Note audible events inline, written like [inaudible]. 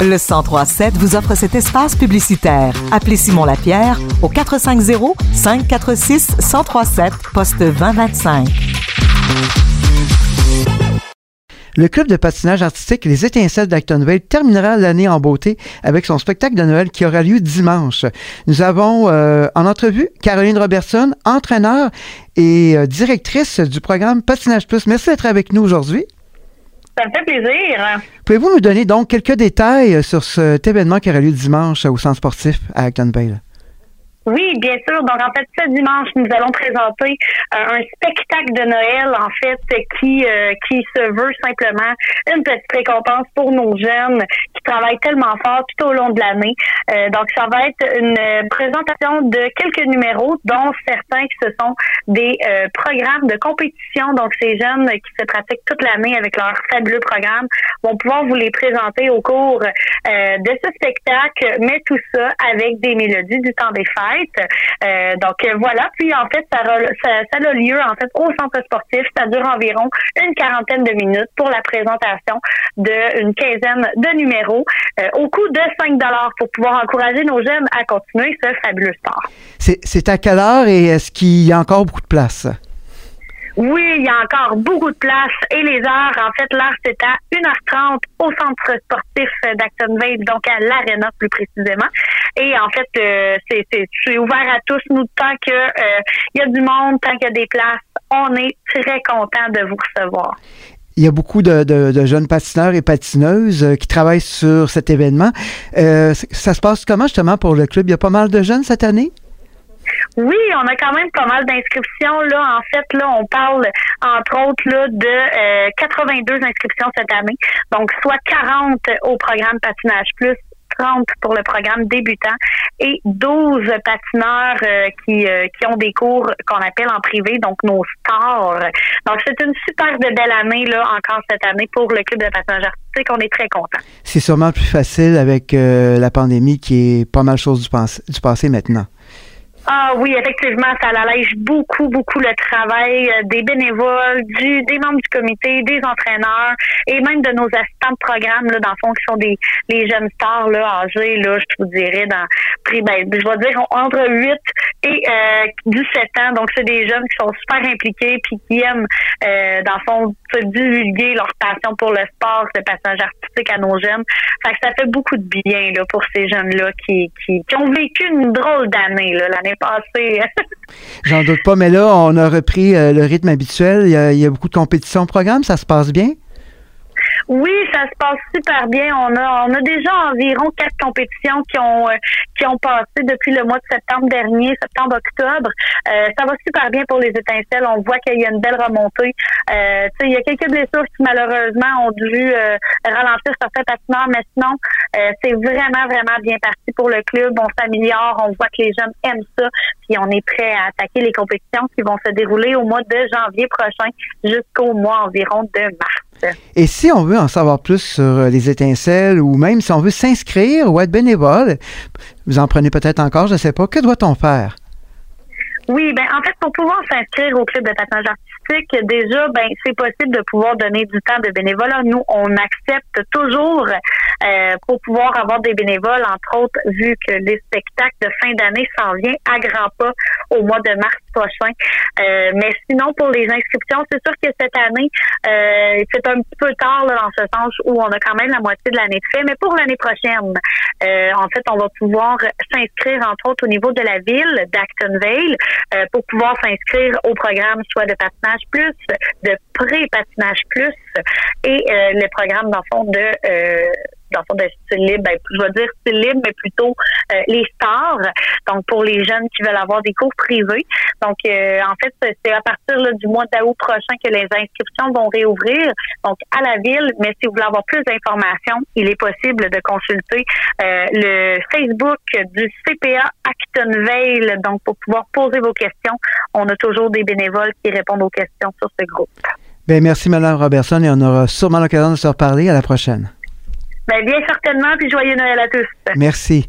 Le 1037 vous offre cet espace publicitaire. Appelez Simon Lapierre au 450 546 1037 poste 2025. Le club de patinage artistique Les Étincelles d'Actonville terminera l'année en beauté avec son spectacle de Noël qui aura lieu dimanche. Nous avons euh, en entrevue Caroline Robertson, entraîneur et euh, directrice du programme Patinage Plus. Merci d'être avec nous aujourd'hui. Ça me fait plaisir. Pouvez-vous nous donner donc quelques détails sur cet événement qui aura lieu dimanche au centre sportif à Actonville? Oui, bien sûr. Donc, en fait, ce dimanche, nous allons présenter euh, un spectacle de Noël, en fait, qui euh, qui se veut simplement une petite récompense pour nos jeunes qui travaillent tellement fort tout au long de l'année. Euh, donc, ça va être une présentation de quelques numéros, dont certains qui ce sont des programmes de compétition. Donc, ces jeunes qui se pratiquent toute l'année avec leur fabuleux programme vont pouvoir vous les présenter au cours de ce spectacle, mais tout ça avec des mélodies du temps des fêtes euh, donc euh, voilà. Puis en fait, ça, ça, a lieu en fait au centre sportif. Ça dure environ une quarantaine de minutes pour la présentation d'une quinzaine de numéros euh, au coût de 5 dollars pour pouvoir encourager nos jeunes à continuer ce fabuleux sport. C'est à quelle heure et est-ce qu'il y a encore beaucoup de place? Oui, il y a encore beaucoup de place et les heures, en fait, l'heure c'est à 1h30 au centre sportif d'Actonville, donc à l'Arena plus précisément. Et en fait, euh, c'est ouvert à tous. Nous, tant que euh, y a du monde, tant qu'il y a des places, on est très content de vous recevoir. Il y a beaucoup de, jeunes patineurs et patineuses euh, qui travaillent sur cet événement. ça se passe comment justement pour le club? Il y a pas mal de jeunes cette année? Oui, on a quand même pas mal d'inscriptions. Là, en fait, là, on parle entre autres là, de 82 inscriptions cette année. Donc, soit 40 au programme Patinage Plus 30 pour le programme débutant et 12 patineurs euh, qui, euh, qui ont des cours qu'on appelle en privé, donc nos stars. Donc, c'est une super de belle année, là, encore cette année pour le club de patinage artistique. On est très content. C'est sûrement plus facile avec euh, la pandémie qui est pas mal chose du, du passé maintenant. Ah oui, effectivement, ça allège beaucoup, beaucoup le travail euh, des bénévoles, du, des membres du comité, des entraîneurs et même de nos assistants de programme, là, dans le fond, qui sont des les jeunes stars là, âgés, là, je vous dirais, dans ben, je vais dire entre 8 et euh, 17 ans. Donc, c'est des jeunes qui sont super impliqués puis qui aiment, euh, dans le fond, se divulguer leur passion pour le sport, le passage artistique à nos jeunes. Fait que ça fait beaucoup de bien là, pour ces jeunes-là qui, qui, qui ont vécu une drôle d'année l'année [laughs] J'en doute pas, mais là, on a repris euh, le rythme habituel. Il y, a, il y a beaucoup de compétitions au programme. Ça se passe bien? Oui, ça se passe super bien. On a, on a déjà environ quatre compétitions qui ont, euh, qui ont passé depuis le mois de septembre dernier, septembre-octobre. Euh, ça va super bien pour les étincelles. On voit qu'il y a une belle remontée. Euh, il y a quelques blessures qui malheureusement ont dû euh, ralentir certains patineurs, mais sinon, c'est vraiment, vraiment bien parti pour le club. On s'améliore, on voit que les jeunes aiment ça, puis on est prêt à attaquer les compétitions qui vont se dérouler au mois de janvier prochain jusqu'au mois environ de mars. Et si on veut en savoir plus sur euh, les étincelles ou même si on veut s'inscrire ou être bénévole, vous en prenez peut-être encore, je ne sais pas, que doit-on faire? Oui, ben en fait, pour pouvoir s'inscrire au club de patinage artistique, déjà, ben c'est possible de pouvoir donner du temps de bénévolat. Nous, on accepte toujours euh, pour pouvoir avoir des bénévoles, entre autres, vu que les spectacles de fin d'année s'en viennent à grands pas au mois de mars prochain. Euh, mais sinon, pour les inscriptions, c'est sûr que cette année, euh, c'est un petit peu tard dans ce sens où on a quand même la moitié de l'année de fait. Mais pour l'année prochaine, en fait, on va pouvoir s'inscrire, entre autres, au niveau de la ville d'Actonville. Euh, pour pouvoir s'inscrire au programme soit de patinage plus, de pré-patinage plus et euh, le programme dans le fond de fond de style libre, ben, je vais dire style libre, mais plutôt euh, les stars. Donc pour les jeunes qui veulent avoir des cours privés. Donc euh, en fait, c'est à partir du mois d'août prochain que les inscriptions vont réouvrir. Donc à la ville, mais si vous voulez avoir plus d'informations, il est possible de consulter euh, le Facebook du CPA Actonville. Donc pour pouvoir poser vos questions, on a toujours des bénévoles qui répondent aux questions sur ce groupe. Bien, merci, Mme Robertson, et on aura sûrement l'occasion de se reparler. À la prochaine. Ben, bien certainement, puis joyeux Noël à tous. Merci.